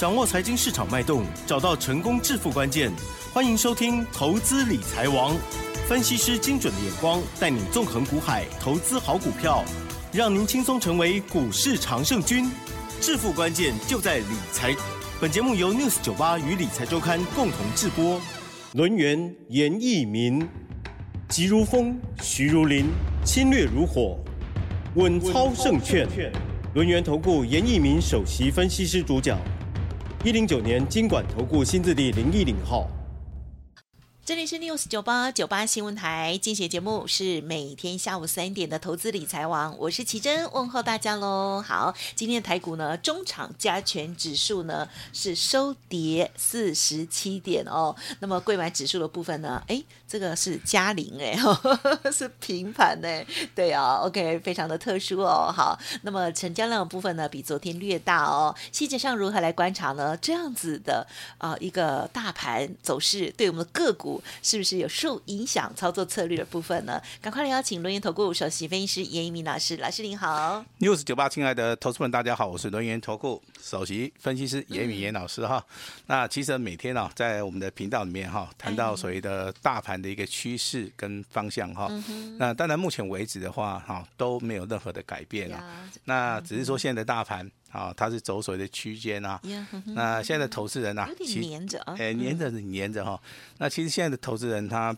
掌握财经市场脉动，找到成功致富关键。欢迎收听《投资理财王》，分析师精准的眼光，带你纵横股海，投资好股票，让您轻松成为股市常胜军。致富关键就在理财。本节目由 News 九八与理财周刊共同制播。轮源严一民，急如风，徐如林，侵略如火，稳操胜券。轮源投顾严一民首席分析师主讲。一零九年，金管投顾新字第零一零号。这里是 News 九八九八新闻台，今天节目是每天下午三点的投资理财王，我是奇珍，问候大家喽。好，今天的台股呢，中场加权指数呢是收跌四十七点哦。那么柜买指数的部分呢，哎，这个是加零哎，是平盘哎，对啊，OK，非常的特殊哦。好，那么成交量的部分呢，比昨天略大哦。细节上如何来观察呢？这样子的啊、一个大盘走势对我们的个股。是不是有受影响操作策略的部分呢？赶快来邀请轮源投顾首席分析师严一鸣老师，老师您好。News 九八，亲爱的投资们，大家好，我是轮源投顾首席分析师严一民严老师哈。嗯、那其实每天啊，在我们的频道里面哈，谈到所谓的大盘的一个趋势跟方向哈。嗯、那当然，目前为止的话哈，都没有任何的改变啊。嗯、那只是说现在的大盘。啊，它是走所谓的区间啊。那现在的投资人呐、啊，有点黏着啊。哎，黏着黏着哈。那其实现在的投资人他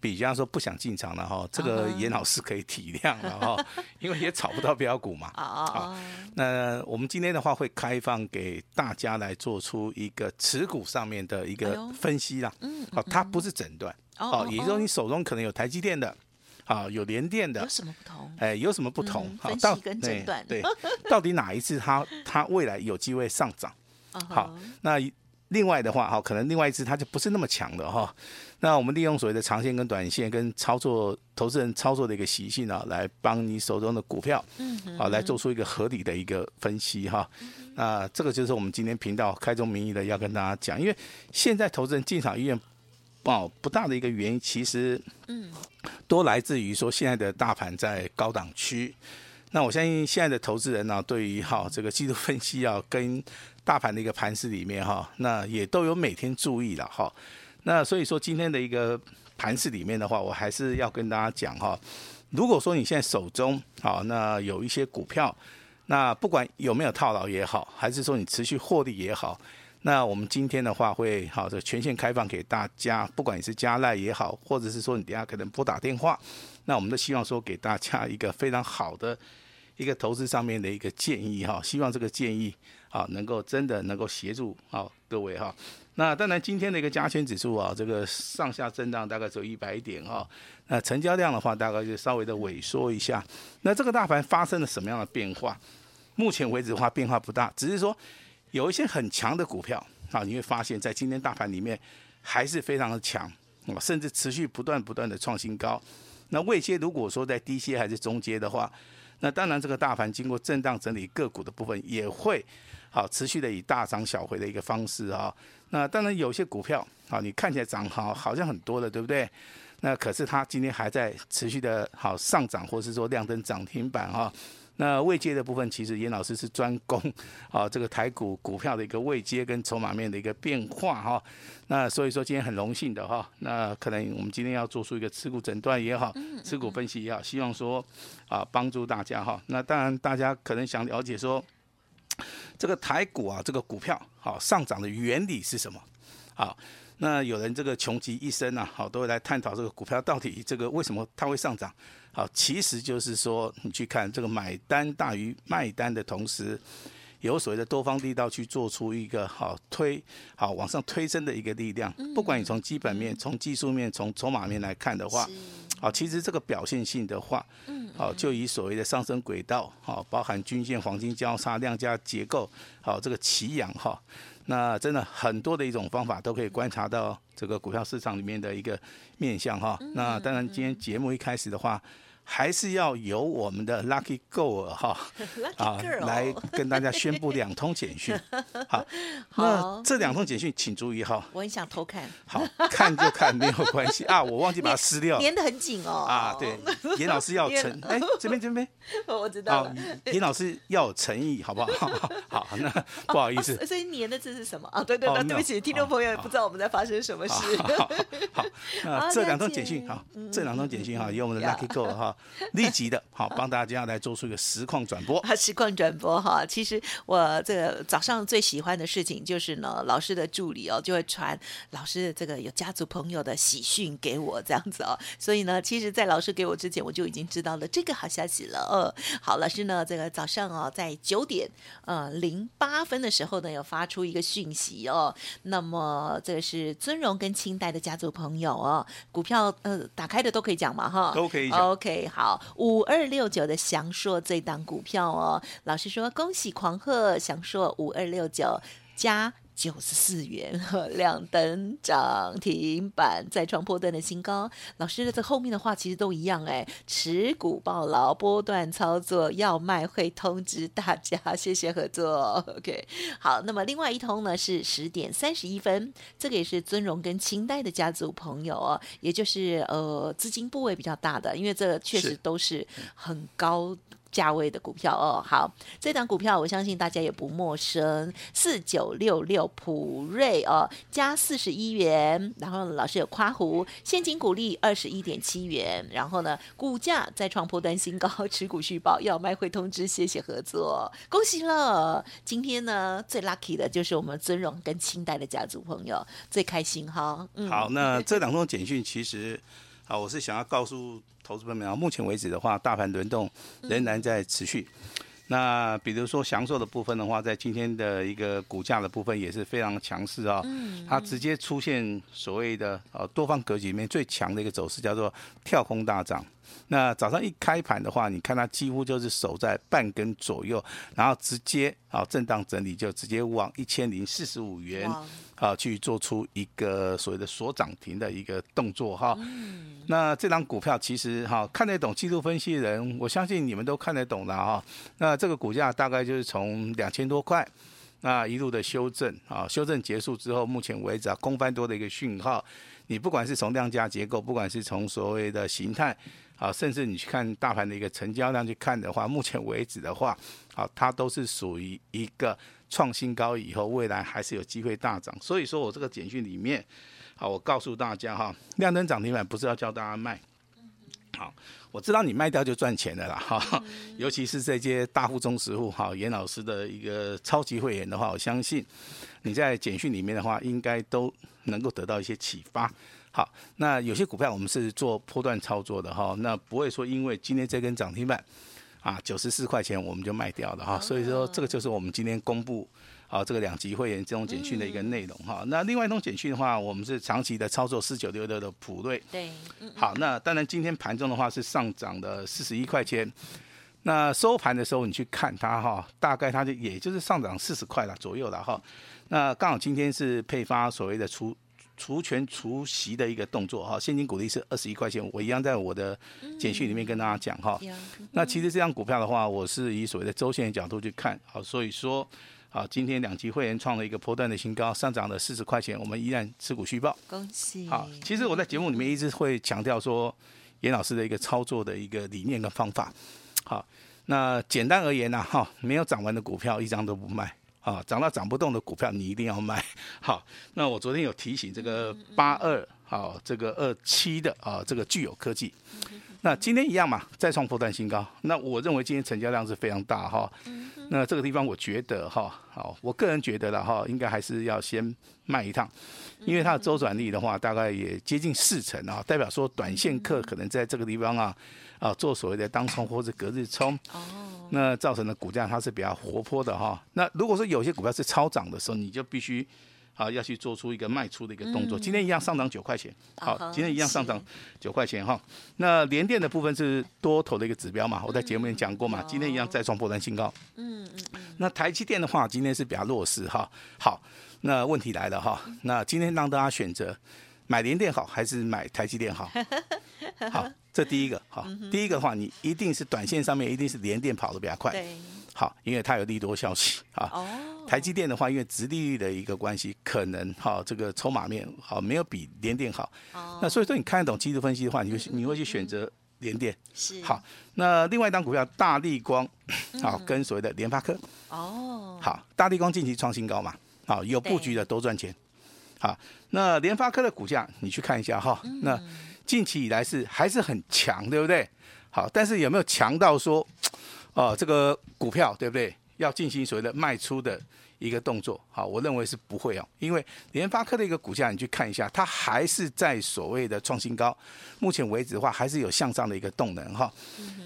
比方说不想进场了哈，这个严老师可以体谅了哈，因为也炒不到标股嘛。啊那我们今天的话会开放给大家来做出一个持股上面的一个分析啦。嗯。好，它不是诊断。哦。也就是说，你手中可能有台积电的。啊，有连电的，有什么不同？哎，有什么不同？好，到跟诊断对，到底哪一次它它未来有机会上涨？好，那另外的话，哈，可能另外一次它就不是那么强的哈。那我们利用所谓的长线跟短线跟操作投资人操作的一个习性啊，来帮你手中的股票，嗯啊，来做出一个合理的一个分析哈。那这个就是我们今天频道开宗明义的要跟大家讲，因为现在投资人进场意愿。哦，不大的一个原因，其实，嗯，都来自于说现在的大盘在高档区。那我相信现在的投资人呢，对于哈这个季度分析啊，跟大盘的一个盘势里面哈，那也都有每天注意了哈。那所以说今天的一个盘势里面的话，我还是要跟大家讲哈，如果说你现在手中啊，那有一些股票，那不管有没有套牢也好，还是说你持续获利也好。那我们今天的话会好的全线开放给大家，不管你是加赖也好，或者是说你等下可能拨打电话，那我们都希望说给大家一个非常好的一个投资上面的一个建议哈，希望这个建议啊能够真的能够协助啊各位哈。那当然今天的一个加权指数啊，这个上下震荡大概只有一百点哈，那成交量的话大概就稍微的萎缩一下。那这个大盘发生了什么样的变化？目前为止的话变化不大，只是说。有一些很强的股票啊，你会发现在今天大盘里面还是非常的强啊，甚至持续不断不断的创新高。那未接如果说在低阶还是中阶的话，那当然这个大盘经过震荡整理个股的部分也会好持续的以大涨小回的一个方式啊。那当然有些股票啊，你看起来涨好好像很多的，对不对？那可是它今天还在持续的好上涨，或是说亮灯涨停板哈。那位阶的部分，其实严老师是专攻啊，这个台股股票的一个位阶跟筹码面的一个变化哈。那所以说今天很荣幸的哈，那可能我们今天要做出一个持股诊断也好，持股分析也好，希望说啊帮助大家哈。那当然大家可能想了解说，这个台股啊这个股票好上涨的原理是什么？好，那有人这个穷极一生啊，好都会来探讨这个股票到底这个为什么它会上涨。好，其实就是说，你去看这个买单大于卖单的同时，有所谓的多方力道去做出一个好推好往上推升的一个力量。不管你从基本面、从技术面、从筹码面来看的话，好，其实这个表现性的话，好，就以所谓的上升轨道，好，包含均线、黄金交叉、量价结构，好，这个奇扬哈。那真的很多的一种方法都可以观察到这个股票市场里面的一个面相哈。那当然今天节目一开始的话，还是要由我们的 Lucky Girl 哈 啊来跟大家宣布两通简讯。好，那这两通简讯请注意哈。我很想偷看。好，看就看没有关系 啊，我忘记把它撕掉。粘得很紧哦。啊，对，严老师要诚哎，这边这边。我知道。严老师要有诚意，好不好？好，那不好意思。所以粘的字是什么啊？对对对，对不起，听众朋友也不知道我们在发生什么事。好，那这两通简讯好，这两通简讯哈，由我们的 Lucky Girl 哈。立即的，好，帮大家来做出一个实况转播。啊，实况转播哈，其实我这个早上最喜欢的事情就是呢，老师的助理哦就会传老师的这个有家族朋友的喜讯给我这样子哦，所以呢，其实，在老师给我之前，我就已经知道了这个好消息了。哦，好，老师呢，这个早上哦，在九点呃零八分的时候呢，有发出一个讯息哦，那么这个是尊荣跟清代的家族朋友哦，股票呃打开的都可以讲嘛哈，都可以讲，OK 好。五二六九的祥硕这档股票哦，老师说恭喜狂贺祥硕五二六九加九十四元，亮灯涨停板，再创波段的新高。老师的这后面的话其实都一样哎，持股抱牢，波段操作要卖会通知大家，谢谢合作。OK，好，那么另外一通呢是十点三十一分，这个也是尊荣跟清代的家族朋友哦，也就是呃资金部位比较大的，因为这确实都是很高。价位的股票哦，好，这档股票我相信大家也不陌生，四九六六普瑞哦，加四十一元，然后老师有夸胡，现金股利二十一点七元，然后呢，股价再创波段新高，持股续报要卖会通知，谢谢合作，恭喜了！今天呢最 lucky 的就是我们尊荣跟清代的家族朋友最开心哈。好，那这两通简讯其实啊，我是想要告诉。投资朋友们啊，目前为止的话，大盘轮动仍然在持续。那比如说祥硕的部分的话，在今天的一个股价的部分也是非常强势啊。它直接出现所谓的呃多方格局里面最强的一个走势，叫做跳空大涨。那早上一开盘的话，你看它几乎就是守在半根左右，然后直接啊震荡整理，就直接往一千零四十五元啊去做出一个所谓的锁涨停的一个动作哈。那这张股票其实哈看得懂技术分析的人，我相信你们都看得懂的哈。那这个股价大概就是从两千多块，那一路的修正啊，修正结束之后，目前为止啊空翻多的一个讯号。你不管是从量价结构，不管是从所谓的形态。啊，甚至你去看大盘的一个成交量去看的话，目前为止的话，啊，它都是属于一个创新高以后，未来还是有机会大涨。所以说我这个简讯里面，好，我告诉大家哈，亮灯涨停板不是要教大家卖，好，我知道你卖掉就赚钱的啦哈，尤其是这些大户中实户哈，严老师的一个超级会员的话，我相信你在简讯里面的话，应该都能够得到一些启发。好，那有些股票我们是做波段操作的哈，那不会说因为今天这根涨停板啊九十四块钱我们就卖掉了哈，所以说这个就是我们今天公布啊这个两级会员这种简讯的一个内容哈。那另外一种简讯的话，我们是长期的操作四九六六的普瑞，对，好，那当然今天盘中的话是上涨的四十一块钱，那收盘的时候你去看它哈，大概它就也就是上涨四十块了左右了哈。那刚好今天是配发所谓的出。除权除息的一个动作哈，现金股利是二十一块钱，我一样在我的简讯里面跟大家讲哈。那其实这张股票的话，我是以所谓的周线的角度去看，好，所以说，好，今天两级会员创了一个波段的新高，上涨了四十块钱，我们依然持股续报。恭喜！好，其实我在节目里面一直会强调说，严老师的一个操作的一个理念跟方法。好，那简单而言呢，哈，没有涨完的股票一张都不卖。啊，涨到涨不动的股票你一定要卖。好，那我昨天有提醒这个八二，好，这个二七的啊，这个具有科技。那今天一样嘛，再创波段新高。那我认为今天成交量是非常大哈。那这个地方我觉得哈，好，我个人觉得了哈，应该还是要先卖一趟，因为它的周转率的话，大概也接近四成啊，代表说短线客可能在这个地方啊。啊，做所谓的当冲或者隔日冲，哦，那造成的股价它是比较活泼的哈。那如果说有些股票是超涨的时候，你就必须啊要去做出一个卖出的一个动作。今天一样上涨九块钱，好，今天一样上涨九块钱哈。那联电的部分是多头的一个指标嘛，我在节目里讲过嘛，今天一样再创波段新高。嗯嗯嗯。那台积电的话，今天是比较弱势哈。好，那问题来了哈，那今天让大家选择。买联电好还是买台积电好？好，这第一个好，第一个的话，你一定是短线上面一定是连电跑得比较快。对，好，因为它有利多消息啊。哦。台积电的话，因为直利率的一个关系，可能哈这个筹码面好没有比联电好。哦。那所以说你看得懂技术分析的话，你会你会去选择联电。是。好，那另外一档股票大力光，好，跟所谓的联发科。哦。好，大力光近期创新高嘛？好，有布局的都赚钱。好，那联发科的股价你去看一下哈，那近期以来是还是很强，对不对？好，但是有没有强到说，哦，这个股票对不对？要进行所谓的卖出的一个动作，好，我认为是不会哦，因为联发科的一个股价你去看一下，它还是在所谓的创新高，目前为止的话还是有向上的一个动能哈。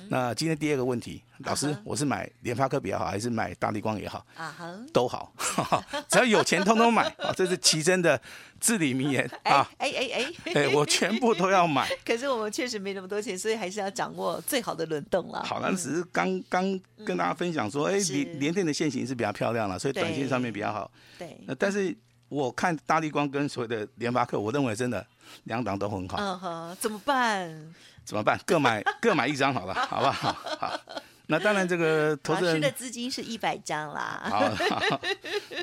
那今天第二个问题。老师，我是买联发科比较好，还是买大力光也好？啊哈，都好，只要有钱通通买啊！这是奇珍的至理名言啊！哎哎哎，哎，我全部都要买。可是我们确实没那么多钱，所以还是要掌握最好的轮动了。好，那只是刚刚跟大家分享说，哎，联联电的线型是比较漂亮了，所以短线上面比较好。对。那但是我看大力光跟所谓的联发科，我认为真的两档都很好。嗯哼，怎么办？怎么办？各买各买一张好了，好不好？好。那当然，这个投资人的资金是一百张啦。好，好，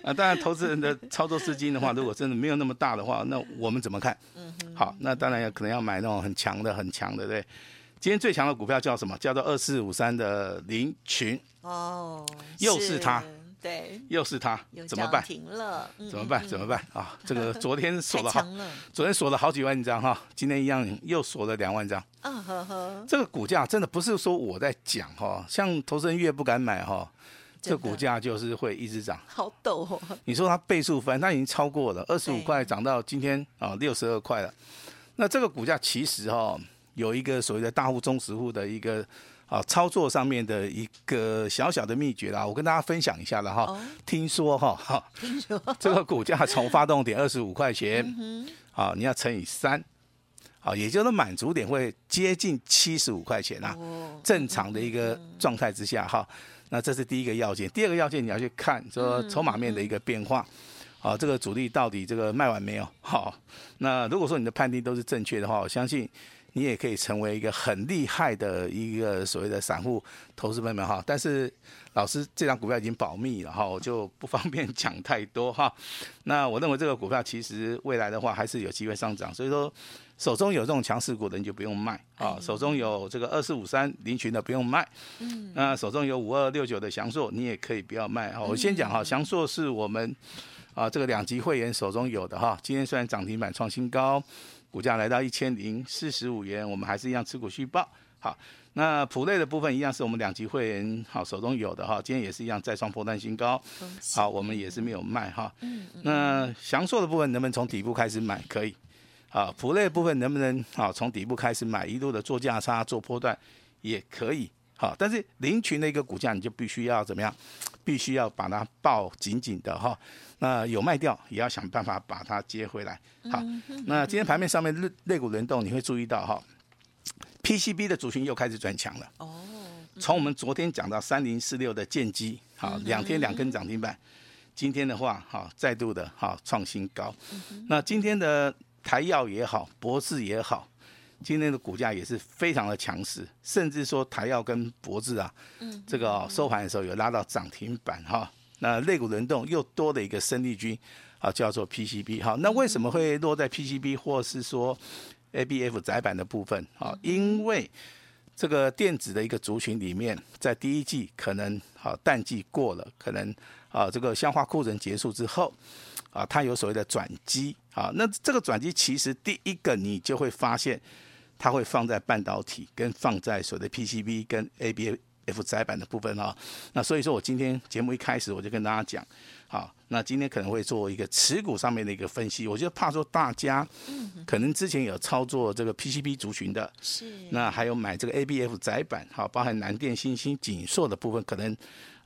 那当然，投资人的操作资金的话，如果真的没有那么大的话，那我们怎么看？嗯。好，那当然要可能要买那种很强的、很强的，对。今天最强的股票叫什么？叫做二四五三的林群。哦。又是它。对，又是它，怎么办？停了，怎么办？怎么办啊？这个昨天锁了好，昨天锁了好几万张哈，今天一样又锁了两万张。嗯呵呵，这个股价真的不是说我在讲哈，像投资人越不敢买哈，这股价就是会一直涨。好陡哦！你说它倍数翻，它已经超过了二十五块，涨到今天啊六十二块了。那这个股价其实哈有一个所谓的大户、中实户的一个。啊，操作上面的一个小小的秘诀啦，我跟大家分享一下了哈。哦、听说哈，哈，听说这个股价从发动点 二十五块钱，啊、你要乘以三，啊，也就是满足点会接近七十五块钱呐。哦、正常的一个状态之下哈，那这是第一个要件。第二个要件你要去看说筹码面的一个变化，啊，这个主力到底这个卖完没有？好，那如果说你的判定都是正确的话，我相信。你也可以成为一个很厉害的一个所谓的散户投资朋友们哈，但是老师这张股票已经保密了哈，我就不方便讲太多哈。那我认为这个股票其实未来的话还是有机会上涨，所以说手中有这种强势股的你就不用卖啊，手中有这个二四五三凌群的不用卖，嗯，那手中有五二六九的祥硕你也可以不要卖哈。我先讲哈，祥硕是我们啊这个两级会员手中有的哈，今天虽然涨停板创新高。股价来到一千零四十五元，我们还是一样持股续报。好，那普类的部分一样是我们两级会员好手中有的哈，今天也是一样再创破断新高。好，我们也是没有卖哈。嗯。那祥硕的部分能不能从底部开始买？可以。好，普类的部分能不能好从底部开始买？一路的做价差做波段也可以。好，但是凌群的一个股价你就必须要怎么样？必须要把它抱紧紧的哈。那有卖掉，也要想办法把它接回来。好，那今天盘面上面类类股轮动，你会注意到哈，PCB 的族群又开始转强了。哦，从我们昨天讲到三零四六的建机，好，两天两根涨停板，今天的话，好，再度的哈创新高。那今天的台药也好，博智也好，今天的股价也是非常的强势，甚至说台药跟博智啊，这个收盘的时候有拉到涨停板哈。那类股轮动又多了一个生力军，啊，叫做 PCB。好，那为什么会落在 PCB 或是说 ABF 窄板的部分？啊，因为这个电子的一个族群里面，在第一季可能好淡季过了，可能啊这个消化库存结束之后，啊它有所谓的转机。啊，那这个转机其实第一个你就会发现，它会放在半导体跟放在所谓的 PCB 跟 ABF。F 载板的部分哈，那所以说我今天节目一开始我就跟大家讲，好，那今天可能会做一个持股上面的一个分析，我就怕说大家可能之前有操作这个 PCB 族群的，是，那还有买这个 ABF 载板，好，包含南电、新兴、锦硕的部分，可能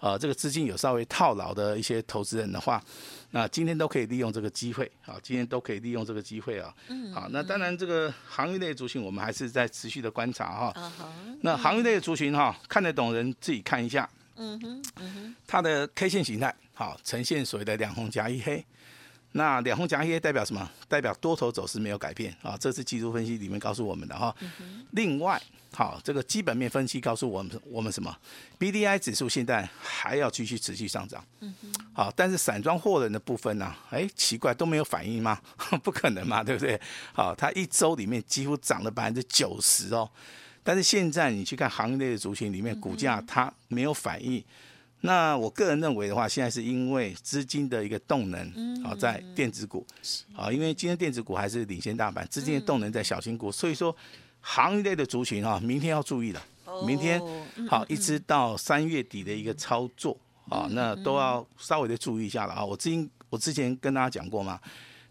呃这个资金有稍微套牢的一些投资人的话。那今天都可以利用这个机会，啊，今天都可以利用这个机会啊。嗯，好，那当然这个行业类的族群，我们还是在持续的观察哈。嗯哼。那行业类的族群哈，看得懂人自己看一下。嗯哼，嗯哼。它的 K 线形态好，呈现所谓的两红夹一黑。那两红夹黑代表什么？代表多头走势没有改变啊，这是技术分析里面告诉我们的哈。另外，好，这个基本面分析告诉我们，我们什么？B D I 指数现在还要继续持续上涨。好，但是散装货人的部分呢、啊？哎，奇怪，都没有反应吗？不可能嘛，对不对？好，它一周里面几乎涨了百分之九十哦。但是现在你去看行业类的族群里面，股价它没有反应。那我个人认为的话，现在是因为资金的一个动能啊，在电子股啊，因为今天电子股还是领先大盘，资金的动能在小型股，所以说行业类的族群哈，明天要注意了。明天好，一直到三月底的一个操作啊，那都要稍微的注意一下了啊。我之前我之前跟大家讲过嘛。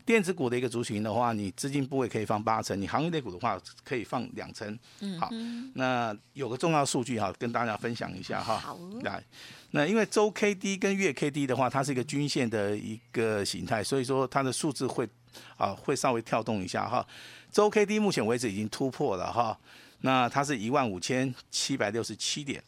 电子股的一个族群的话，你资金部位可以放八成，你行业类股的话可以放两成。好，那有个重要数据哈，跟大家分享一下哈。好。来，那因为周 K D 跟月 K D 的话，它是一个均线的一个形态，所以说它的数字会啊会稍微跳动一下哈。周 K D 目前为止已经突破了哈，那它是一万五千七百六十七点。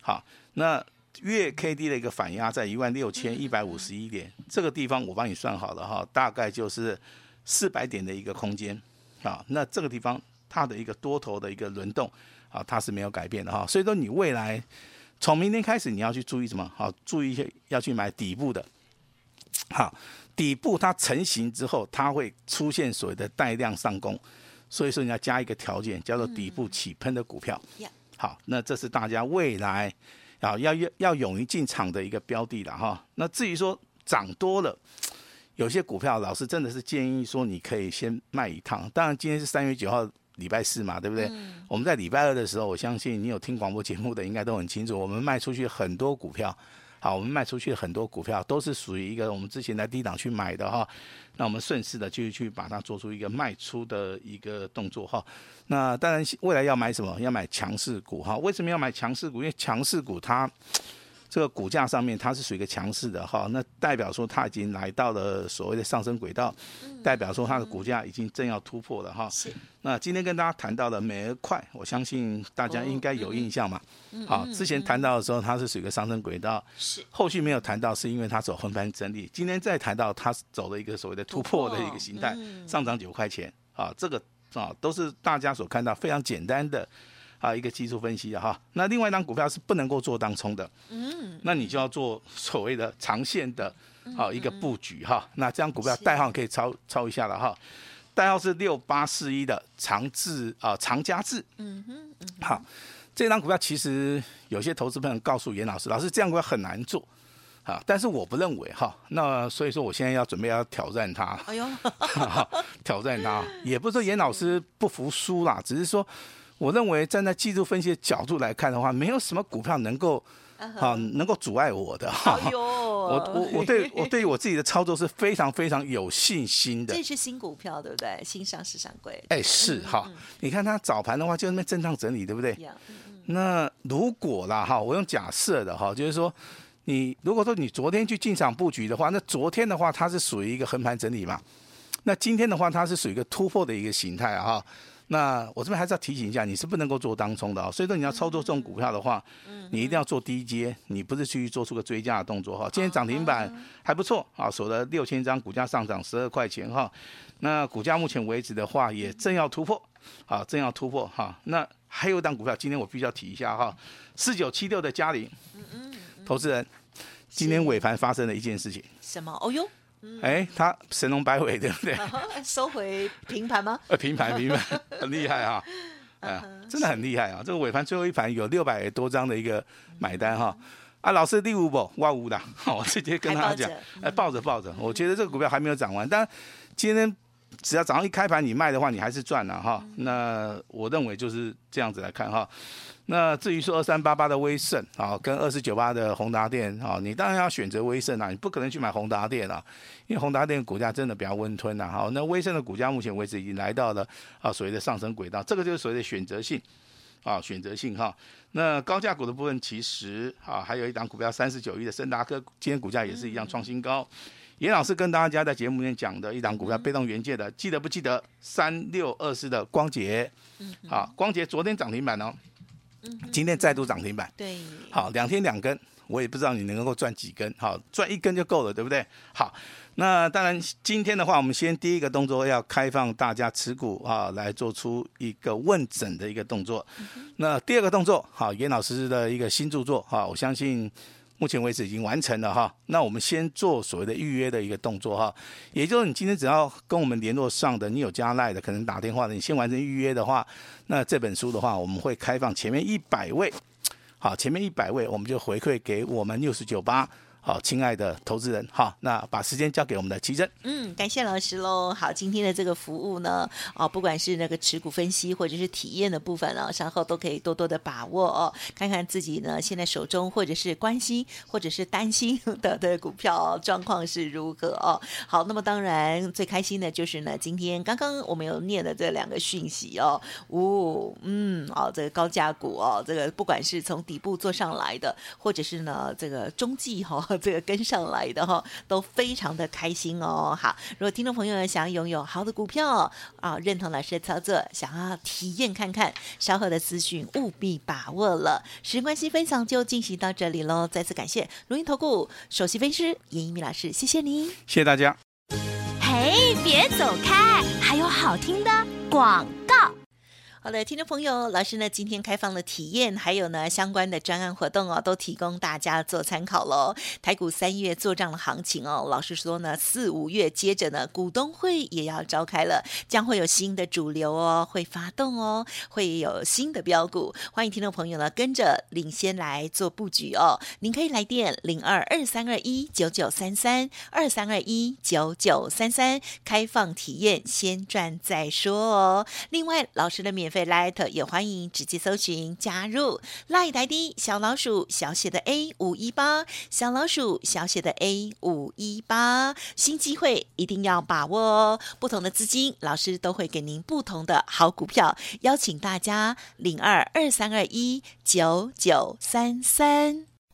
好，那。月 K D 的一个反压在一万六千一百五十一点，这个地方我帮你算好了哈，大概就是四百点的一个空间啊。那这个地方它的一个多头的一个轮动啊，它是没有改变的哈。所以说你未来从明天开始你要去注意什么？好，注意一些要去买底部的。好，底部它成型之后，它会出现所谓的带量上攻，所以说你要加一个条件，叫做底部起喷的股票。好，那这是大家未来。啊，要要要勇于进场的一个标的了哈。那至于说涨多了，有些股票老师真的是建议说你可以先卖一趟。当然今天是三月九号，礼拜四嘛，对不对？嗯、我们在礼拜二的时候，我相信你有听广播节目的应该都很清楚，我们卖出去很多股票。好，我们卖出去的很多股票都是属于一个我们之前在低档去买的哈。那我们顺势的就去把它做出一个卖出的一个动作哈。那当然未来要买什么？要买强势股哈。为什么要买强势股？因为强势股它。这个股价上面它是属于一个强势的哈，那代表说它已经来到了所谓的上升轨道，代表说它的股价已经正要突破了哈。是。那今天跟大家谈到的美而快，我相信大家应该有印象嘛。好，之前谈到的时候它是属于一个上升轨道，是。后续没有谈到是因为它走横盘整理，今天再谈到它走了一个所谓的突破的一个形态，上涨九块钱啊，这个啊都是大家所看到非常简单的。啊，一个技术分析的哈，那另外一张股票是不能够做当冲的，嗯，那你就要做所谓的长线的，啊，一个布局哈。那这张股票代号可以抄抄一下了哈，代号是六八四一的长智啊，长佳智，嗯哼，好，这张股票其实有些投资朋友告诉严老师，老师这样股票很难做，啊，但是我不认为哈，那所以说我现在要准备要挑战它，哎呦，挑战它，也不是说严老师不服输啦，只是说。我认为站在技术分析的角度来看的话，没有什么股票能够啊能够阻碍我的 哈。我我我对我对于我自己的操作是非常非常有信心的。这是新股票对不对？新上市上柜。哎，是哈。你看它早盘的话就那边震荡整理对不对？那如果啦哈，我用假设的哈，就是说你如果说你昨天去进场布局的话，那昨天的话它是属于一个横盘整理嘛？那今天的话它是属于一个突破的一个形态哈。那我这边还是要提醒一下，你是不能够做当冲的啊，所以说你要操作这种股票的话，你一定要做低阶，你不是去做出个追加的动作哈。今天涨停板还不错啊，锁了六千张，股价上涨十二块钱哈。那股价目前为止的话，也正要突破，啊，正要突破哈。那还有一档股票，今天我必须要提一下哈，四九七六的佳凌，投资人，今天尾盘发生了一件事情，什么？哦哟。哎，他神龙摆尾对不对？收回平盘吗？呃，平盘平盘，很厉害哈，啊，真的很厉害啊！这个尾盘最后一盘有六百多张的一个买单哈，啊，老师第五波哇五的，我直接跟他讲，哎，抱着抱着，我觉得这个股票还没有涨完，但今天只要早上一开盘你卖的话，你还是赚了哈。那我认为就是这样子来看哈。那至于说二三八八的威盛啊，跟二四九八的宏达电啊，你当然要选择威盛啊，你不可能去买宏达电啊，因为宏达电股价真的比较温吞呐。好，那威盛的股价目前为止已经来到了啊所谓的上升轨道，这个就是所谓的选择性啊，选择性哈。那高价股的部分其实啊，还有一档股票三十九亿的森达科，今天股价也是一样创新高。严老师跟大家在节目里面讲的一档股票被动元件的，记得不记得三六二四的光頡？好，光洁昨天涨停板哦。今天再度涨停板，对，好，两天两根，我也不知道你能够赚几根，好，赚一根就够了，对不对？好，那当然今天的话，我们先第一个动作要开放大家持股啊，来做出一个问诊的一个动作。那第二个动作，好，严老师的一个新著作，哈，我相信。目前为止已经完成了哈，那我们先做所谓的预约的一个动作哈，也就是你今天只要跟我们联络上的，你有加赖的，可能打电话的，你先完成预约的话，那这本书的话，我们会开放前面一百位，好，前面一百位我们就回馈给我们六十九八。好，亲爱的投资人，好，那把时间交给我们的琦蓁。嗯，感谢老师喽。好，今天的这个服务呢，哦，不管是那个持股分析或者是体验的部分呢，稍后都可以多多的把握哦，看看自己呢现在手中或者是关心或者是担心的的股票状况是如何哦。好，那么当然最开心的就是呢，今天刚刚我们有念的这两个讯息哦，哦，嗯，哦，这个高价股哦，这个不管是从底部做上来的，或者是呢这个中继哈、哦。这个跟上来的哈，都非常的开心哦。好，如果听众朋友想要拥有好的股票啊，认同老师的操作，想要体验看看，稍后的资讯务必把握了。时间关系，分享就进行到这里喽。再次感谢如盈投顾首席分析师严一鸣老师，谢谢您，谢谢大家。嘿，别走开，还有好听的广告。好的，听众朋友，老师呢今天开放了体验，还有呢相关的专案活动哦，都提供大家做参考喽。台股三月做账的行情哦，老师说呢四五月接着呢股东会也要召开了，将会有新的主流哦会发动哦，会有新的标股，欢迎听众朋友呢跟着领先来做布局哦。您可以来电零二二三二一九九三三二三二一九九三三开放体验，先赚再说哦。另外，老师的免费。Light 也欢迎直接搜寻加入 Light ID 小老鼠小写的 A 五一八小老鼠小写的 A 五一八新机会一定要把握哦！不同的资金，老师都会给您不同的好股票，邀请大家零二二三二一九九三三。